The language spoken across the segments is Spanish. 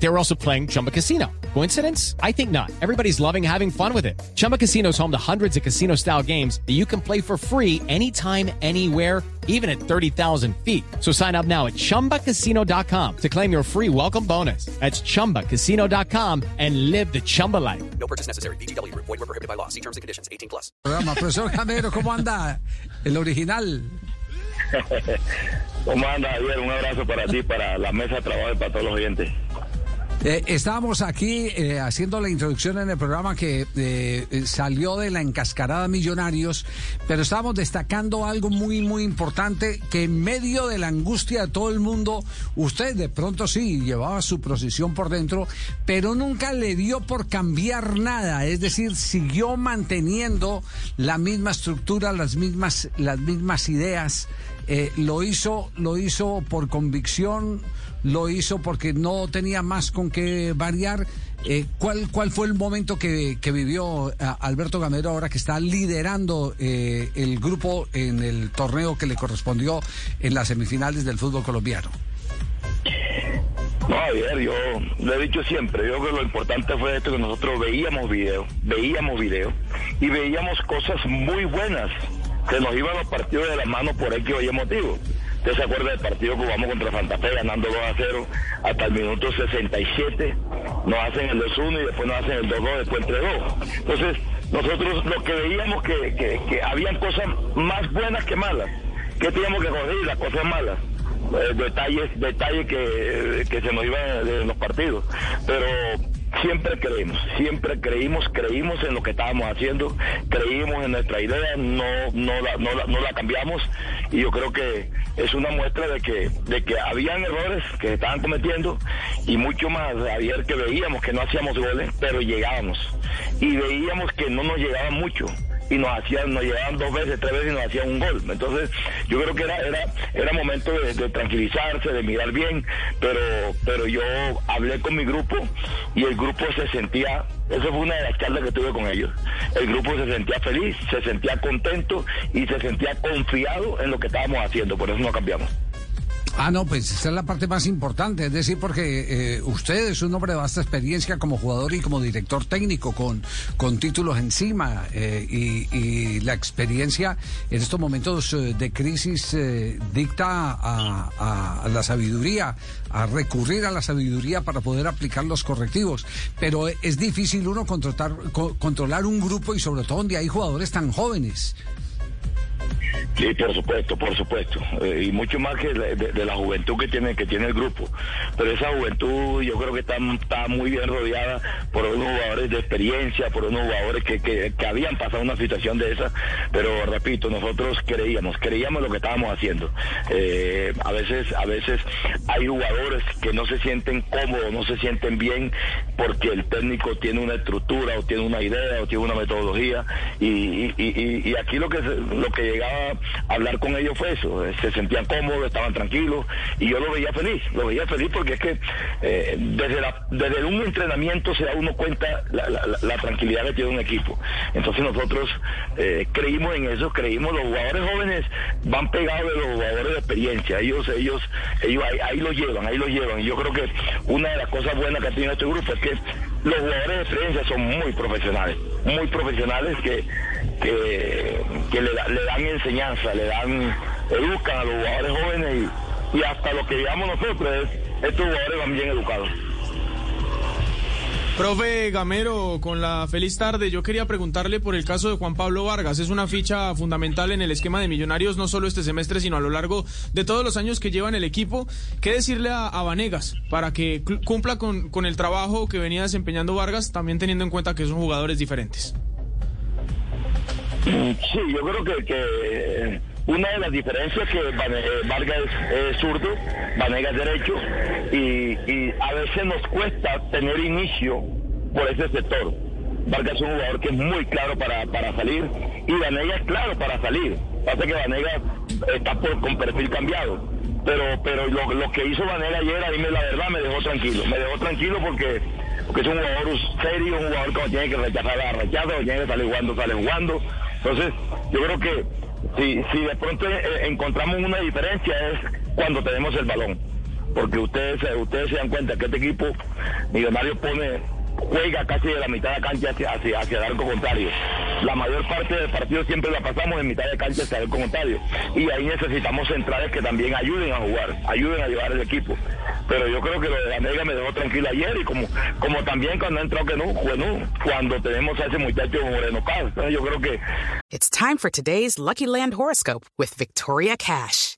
They were also playing Chumba Casino. Coincidence? I think not. Everybody's loving having fun with it. Chumba Casino is home to hundreds of casino style games that you can play for free anytime, anywhere, even at 30,000 feet. So sign up now at chumbacasino.com to claim your free welcome bonus. That's chumbacasino.com and live the Chumba life. No purchase necessary. BGW. Void were prohibited by law. See terms and conditions. 18 plus. Programa. Profesor Camero, ¿cómo anda? El original. ¿Cómo anda, Javier? Un abrazo para ti, para la mesa de trabajo y para todos los oyentes. Eh, estábamos aquí eh, haciendo la introducción en el programa que eh, salió de la encascarada Millonarios, pero estábamos destacando algo muy, muy importante, que en medio de la angustia de todo el mundo, usted de pronto sí llevaba su procesión por dentro, pero nunca le dio por cambiar nada, es decir, siguió manteniendo la misma estructura, las mismas, las mismas ideas. Eh, lo hizo, lo hizo por convicción, lo hizo porque no tenía más con qué variar. Eh, ¿cuál, ¿Cuál fue el momento que, que vivió a, Alberto Gamero ahora que está liderando eh, el grupo en el torneo que le correspondió en las semifinales del fútbol colombiano? No, Javier, yo lo he dicho siempre, yo creo que lo importante fue esto que nosotros veíamos video, veíamos video y veíamos cosas muy buenas que nos iban los partidos de la mano por X o Y motivo. Usted se acuerda del partido que jugamos contra Santa Fe ganando 2 a 0 hasta el minuto 67, nos hacen el 2-1 y después nos hacen el 2-2 después entre 2. Entonces, nosotros lo que veíamos que, que, que habían cosas más buenas que malas. que teníamos que corregir? Las cosas malas. Eh, detalles, detalles que, que se nos iban de los partidos. Pero siempre creímos, siempre creímos, creímos en lo que estábamos haciendo, creímos en nuestra idea, no, no, la, no, la, no la cambiamos. Y yo creo que es una muestra de que, de que habían errores que se estaban cometiendo y mucho más ayer que veíamos que no hacíamos goles, pero llegábamos. Y veíamos que no nos llegaban mucho y nos hacían, nos llegaban dos veces, tres veces y nos hacían un gol. Entonces, yo creo que era, era, era momento de, de, tranquilizarse, de mirar bien, pero, pero yo hablé con mi grupo y el grupo se sentía, esa fue una de las charlas que tuve con ellos. El grupo se sentía feliz, se sentía contento y se sentía confiado en lo que estábamos haciendo, por eso no cambiamos. Ah, no, pues esa es la parte más importante, es decir, porque eh, usted es un hombre de vasta experiencia como jugador y como director técnico, con, con títulos encima, eh, y, la experiencia en estos momentos eh, de crisis dicta a, la sabiduría, a recurrir a la sabiduría para poder aplicar los correctivos. Pero es difícil uno controlar, co controlar un grupo y sobre todo donde hay jugadores tan jóvenes. Sí, por supuesto, por supuesto. Eh, y mucho más que de, la juventud que tiene, que tiene el grupo. Pero esa juventud yo creo que está, está muy bien rodeada por unos jugadores de experiencia, por unos jugadores que, que, que, habían pasado una situación de esa. Pero repito, nosotros creíamos, creíamos lo que estábamos haciendo. Eh, a veces, a veces hay jugadores que no se sienten cómodos, no se sienten bien porque el técnico tiene una estructura o tiene una idea o tiene una metodología. Y, y, y, y aquí lo que, lo que llegaba hablar con ellos fue eso, se sentían cómodos, estaban tranquilos y yo lo veía feliz, lo veía feliz porque es que eh, desde, la, desde un entrenamiento se da uno cuenta la, la, la, tranquilidad que tiene un equipo. Entonces nosotros eh, creímos en eso, creímos, los jugadores jóvenes van pegados de los jugadores de experiencia, ellos, ellos, ellos ahí, ahí lo llevan, ahí lo llevan. Y yo creo que una de las cosas buenas que ha tenido este grupo es que los jugadores de experiencia son muy profesionales, muy profesionales que, que, le, le, dan enseñanza, le dan, educan a los jugadores jóvenes y, y hasta lo que digamos nosotros es, estos jugadores van bien educados. Profe Gamero, con la feliz tarde, yo quería preguntarle por el caso de Juan Pablo Vargas. Es una ficha fundamental en el esquema de Millonarios, no solo este semestre, sino a lo largo de todos los años que lleva en el equipo. ¿Qué decirle a, a Vanegas para que cumpla con, con, el trabajo que venía desempeñando Vargas, también teniendo en cuenta que son jugadores diferentes? Sí, yo creo que, que una de las diferencias que Vargas es, es zurdo, Vanegas derecho, y, y, a veces nos cuesta tener inicio por ese sector. Vargas es un jugador que es muy claro para, para salir, y Vanegas es claro para salir. Pasa que Vanegas está por, con perfil cambiado. Pero, pero lo, que hizo Vanegas ayer, a mí me, la verdad me dejó tranquilo. Me dejó tranquilo porque, porque que es un jugador serio, un jugador que tiene que rechazar la rechaza, tiene que salir jugando, sale jugando. Entonces, yo creo que si, si de pronto eh, encontramos una diferencia es cuando tenemos el balón. Porque ustedes, ustedes se dan cuenta que este equipo Millonario pone juega casi de la mitad de cancha hacia, hacia, hacia el arco contrario. La mayor parte del partido siempre la pasamos en mitad de cancha hacia el contrario. Y ahí necesitamos centrales que también ayuden a jugar, ayuden a llevar el equipo. Pero yo creo que lo de la Mega me dejó tranquilo ayer y como, como también cuando que no, bueno, cuando tenemos a ese muchacho Moreno Paz. Yo creo que... It's time for today's Lucky Land horoscope with Victoria Cash.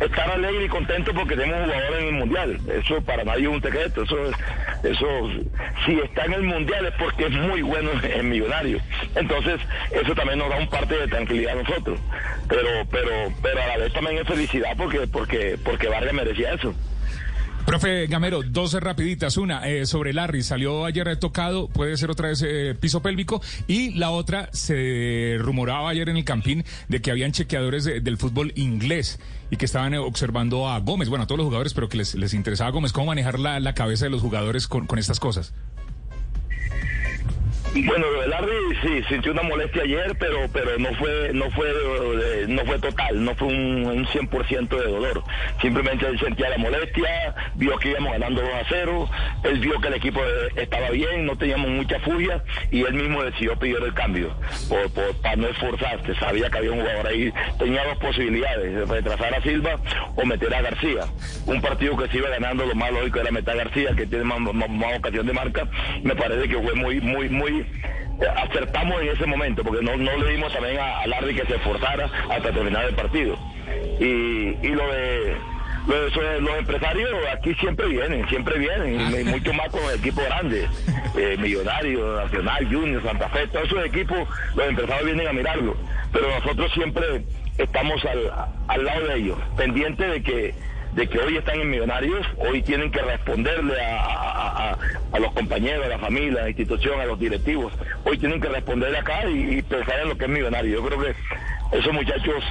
estar alegre y contento porque tenemos jugadores en el mundial. Eso para nadie es un secreto. Eso, eso, si está en el mundial es porque es muy bueno en millonario. Entonces, eso también nos da un parte de tranquilidad a nosotros. Pero, pero, pero a la vez también es felicidad porque, porque, porque Vargas merecía eso. Profe Gamero, dos rapiditas. Una, eh, sobre Larry, salió ayer tocado, puede ser otra vez eh, piso pélvico. Y la otra, se rumoraba ayer en el Campín de que habían chequeadores del fútbol inglés y que estaban eh, observando a Gómez, bueno, a todos los jugadores, pero que les, les interesaba a Gómez. ¿Cómo manejar la, la cabeza de los jugadores con, con estas cosas? Bueno, Larry sí sintió una molestia ayer, pero pero no fue no fue eh, no fue total, no fue un, un 100% de dolor. Simplemente sentía la molestia, vio que íbamos ganando 2 a 0, él vio que el equipo eh, estaba bien, no teníamos mucha furia y él mismo decidió pedir el cambio por, para no esforzarse. Sabía que había un jugador ahí, tenía dos posibilidades, de retrasar a Silva o meter a García. Un partido que se iba ganando, lo más lógico era meter a García, que tiene más, ocasión de marca. Me parece que fue muy, muy, muy acertamos en ese momento, porque no, no le dimos también a, a Larry que se esforzara hasta terminar el partido. Y, y lo de lo de eso, los empresarios aquí siempre vienen, siempre vienen, y mucho más con el equipo grande, eh, Millonario, Nacional, Junior, Santa Fe, todos esos equipos, los empresarios vienen a mirarlo, pero nosotros siempre estamos al, al lado de ellos, pendientes de que de que hoy están en Millonarios, hoy tienen que responderle a, a, a, a, los compañeros, a la familia, a la institución, a los directivos. Hoy tienen que responderle acá y, y, pensar en lo que es Millonario. Yo creo que esos muchachos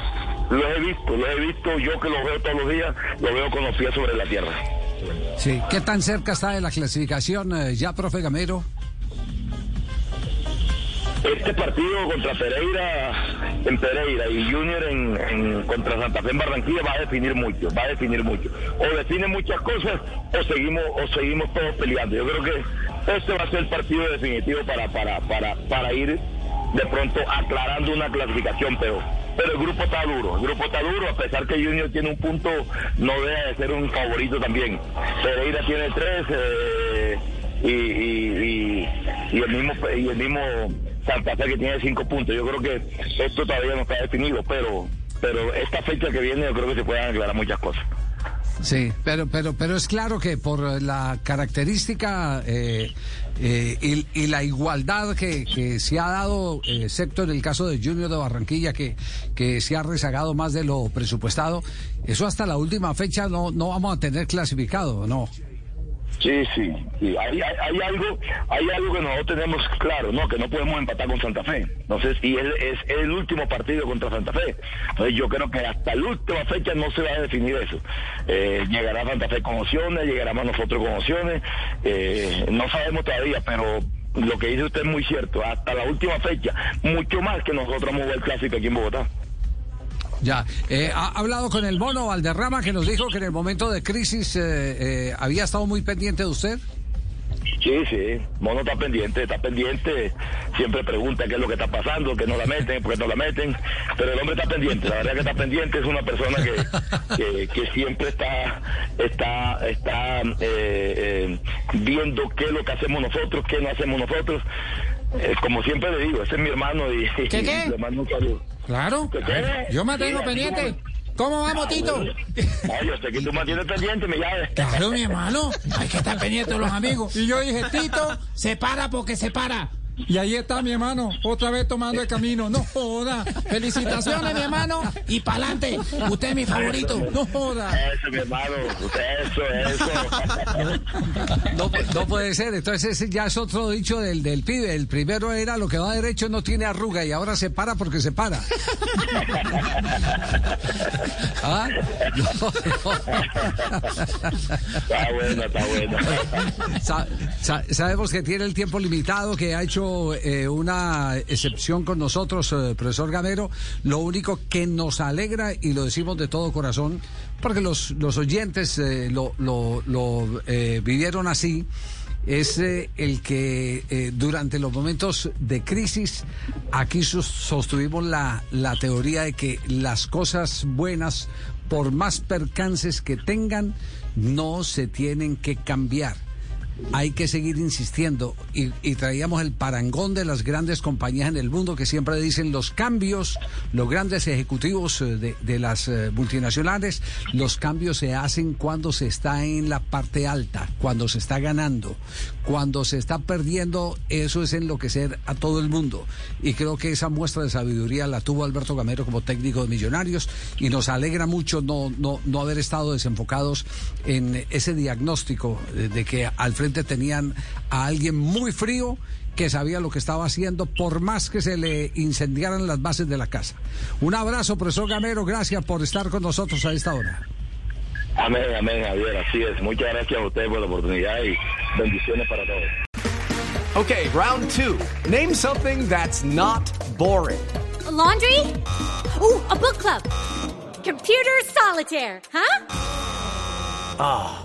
los he visto, los he visto, yo que los veo todos los días, los veo con los pies sobre la tierra. Sí, ¿qué tan cerca está de la clasificación eh, ya, profe Gamero? Este partido contra Pereira en Pereira y Junior en, en, contra Santa Fe en Barranquilla va a definir mucho, va a definir mucho. O define muchas cosas o seguimos o seguimos todos peleando. Yo creo que este va a ser el partido definitivo para para para para ir de pronto aclarando una clasificación, pero pero el grupo está duro, el grupo está duro, a pesar que Junior tiene un punto, no deja de ser un favorito también. Pereira tiene tres eh, y, el mismo y el mismo Santa Fe que tiene cinco puntos. Yo creo que esto todavía no está definido, pero pero esta fecha que viene yo creo que se pueden aclarar muchas cosas. Sí, pero pero pero es claro que por la característica eh, eh, y, y, la igualdad que, que se ha dado, excepto en el caso de Junior de Barranquilla, que, que se ha rezagado más de lo presupuestado, eso hasta la última fecha no, no vamos a tener clasificado, ¿no? Sí, sí, sí. Hay, hay, hay, algo, hay algo que nosotros tenemos claro, ¿no? Que no podemos empatar con Santa Fe. Entonces, y él es el último partido contra Santa Fe. Entonces, yo creo que hasta la última fecha no se va a definir eso. Eh, llegará Santa Fe con opciones, llegaremos nosotros con opciones. Eh, no sabemos todavía, pero lo que dice usted es muy cierto. Hasta la última fecha, mucho más que nosotros vamos a jugar el clásico aquí en Bogotá. Ya, eh, ha hablado con el mono Valderrama que nos dijo que en el momento de crisis eh, eh, había estado muy pendiente de usted. Sí, sí, Mono está pendiente, está pendiente, siempre pregunta qué es lo que está pasando, que no la meten, por qué no la meten, pero el hombre está pendiente, la verdad que está pendiente, es una persona que, que, que siempre está, está, está eh, viendo qué es lo que hacemos nosotros, qué no hacemos nosotros. como siempre le digo, ese es mi hermano y, ¿Qué, qué? y le mando un saludo. Claro, yo me tengo pendiente. ¿Cómo vamos, Tito? Ay, yo sé que tú mantienes pendiente, me llaves. Claro, mi hermano. Hay que estar pendiente de los amigos. Y yo dije, Tito, se para porque se para. Y ahí está mi hermano, otra vez tomando el camino. No joda. Felicitaciones, mi hermano. Y pa'lante. Usted es mi favorito. No joda. Eso, mi hermano. Eso, eso. No, no puede ser. Entonces ese ya es otro dicho del, del pibe. El primero era lo que va derecho no tiene arruga y ahora se para porque se para. ¿Ah? No, Está bueno, está bueno. Sa- sa- sabemos que tiene el tiempo limitado, que ha hecho eh, una excepción con nosotros, eh, profesor Gamero. Lo único que nos alegra, y lo decimos de todo corazón, porque los, los oyentes eh, lo, lo- lo, vivieron así, es el que durante los momentos de crisis aquí sos- sostuvimos la, la teoría de que las cosas buenas, por más percances que tengan, no se tienen que cambiar hay que seguir insistiendo. Y, traíamos el parangón de las grandes compañías en el mundo que siempre dicen los cambios, los grandes ejecutivos eh, de, las eh, multinacionales, los cambios se hacen cuando se está en la parte alta, cuando se está ganando, cuando se está perdiendo, eso es enloquecer a todo el mundo. Y creo que esa muestra de sabiduría la tuvo Alberto Gamero como técnico de Millonarios. Y nos alegra mucho no, no, no haber estado desenfocados en ese diagnóstico de que al frente tenían a alguien muy frío que sabía lo que estaba haciendo por más que se le incendiaran las bases de la casa. Un abrazo, profesor Gamero, gracias por estar con nosotros a esta hora. Amén, amén, Javier. Así es. Muchas gracias a ustedes por la oportunidad y bendiciones para todos. Okay, round two. Name something that's not boring. A laundry? Ooh, a book club. Computer solitaire, huh?